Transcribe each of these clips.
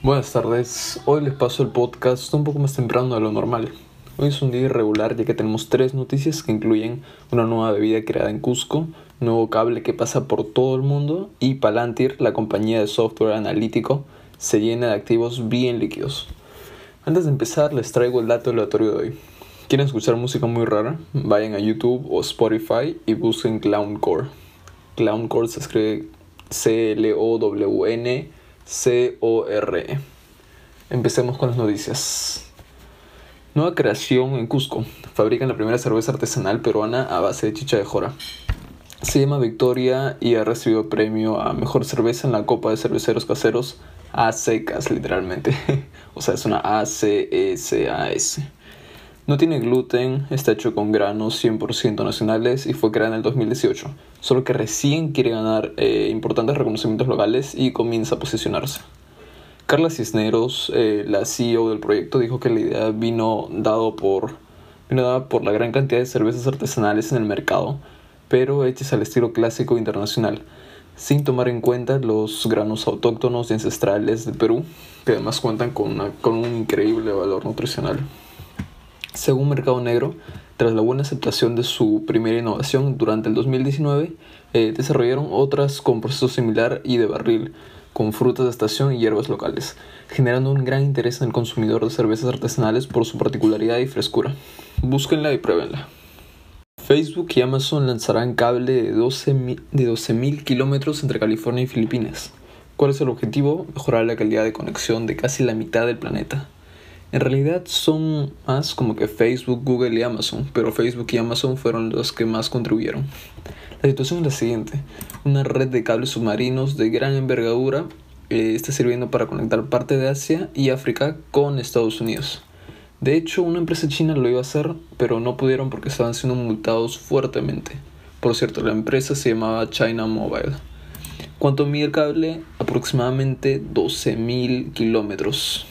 Buenas tardes, hoy les paso el podcast un poco más temprano de lo normal. Hoy es un día irregular ya que tenemos tres noticias que incluyen una nueva bebida creada en Cusco, nuevo cable que pasa por todo el mundo y Palantir, la compañía de software analítico, se llena de activos bien líquidos. Antes de empezar les traigo el dato aleatorio de hoy. ¿Quieren escuchar música muy rara? Vayan a YouTube o Spotify y busquen Clowncore. Clowncore se escribe C-L-O-W-N C-O-R-E. Empecemos con las noticias. Nueva creación en Cusco. Fabrican la primera cerveza artesanal peruana a base de chicha de jora. Se llama Victoria y ha recibido premio a mejor cerveza en la Copa de Cerveceros Caseros a secas, literalmente. o sea, es una A-C-E-C-A-S. No tiene gluten, está hecho con granos 100% nacionales y fue creada en el 2018, solo que recién quiere ganar eh, importantes reconocimientos locales y comienza a posicionarse. Carla Cisneros, eh, la CEO del proyecto, dijo que la idea vino, dado por, dada por la gran cantidad de cervezas artesanales en el mercado, pero hechas al estilo clásico internacional, sin tomar en cuenta los granos autóctonos y ancestrales del Perú, que además cuentan con un increíble valor nutricional. Según Mercado Negro, tras la buena aceptación de su primera innovación durante el 2019, eh, desarrollaron otras con proceso similar y de barril, con frutas de estación y hierbas locales, generando un gran interés en el consumidor de cervezas artesanales por su particularidad y frescura. Búsquenla y pruébenla. Facebook y Amazon lanzarán cable de 12.000 de 12 kilómetros entre California y Filipinas. ¿Cuál es el objetivo? Mejorar la calidad de conexión de casi la mitad del planeta. En realidad son más como que Facebook, Google y Amazon, pero Facebook y Amazon fueron los que más contribuyeron. La situación es la siguiente. Una red de cables submarinos de gran envergadura eh, está sirviendo para conectar parte de Asia y África con Estados Unidos. De hecho, una empresa china lo iba a hacer, pero no pudieron porque estaban siendo multados fuertemente. Por cierto, la empresa se llamaba China Mobile. ¿Cuánto mide el cable? Aproximadamente 12.000 kilómetros.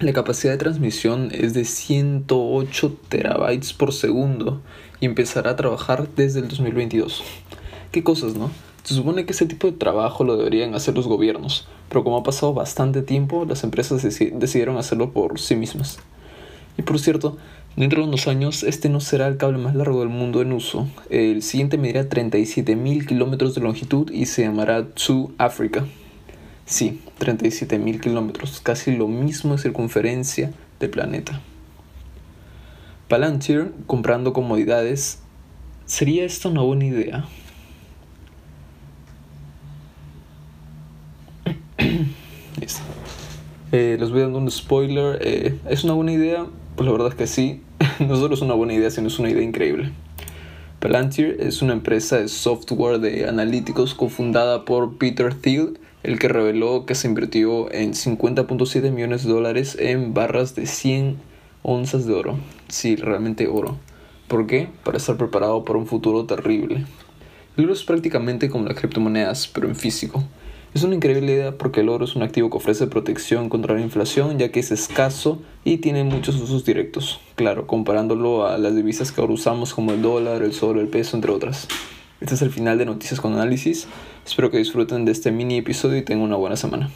La capacidad de transmisión es de 108 terabytes por segundo y empezará a trabajar desde el 2022. ¿Qué cosas, no? Se supone que ese tipo de trabajo lo deberían hacer los gobiernos, pero como ha pasado bastante tiempo, las empresas decidieron hacerlo por sí mismas. Y por cierto, dentro de unos años este no será el cable más largo del mundo en uso. El siguiente medirá 37.000 kilómetros de longitud y se llamará To Africa. Sí, 37.000 kilómetros, casi lo mismo de circunferencia del planeta. Palantir comprando comodidades, ¿sería esto una buena idea? eh, les voy dando un spoiler. Eh, ¿Es una buena idea? Pues la verdad es que sí. no solo es una buena idea, sino es una idea increíble. Palantir es una empresa de software de analíticos cofundada por Peter Thiel el que reveló que se invirtió en 50.7 millones de dólares en barras de 100 onzas de oro. Sí, realmente oro. ¿Por qué? Para estar preparado para un futuro terrible. El oro es prácticamente como las criptomonedas, pero en físico. Es una increíble idea porque el oro es un activo que ofrece protección contra la inflación ya que es escaso y tiene muchos usos directos. Claro, comparándolo a las divisas que ahora usamos como el dólar, el sol, el peso, entre otras. Este es el final de Noticias con Análisis. Espero que disfruten de este mini episodio y tengan una buena semana.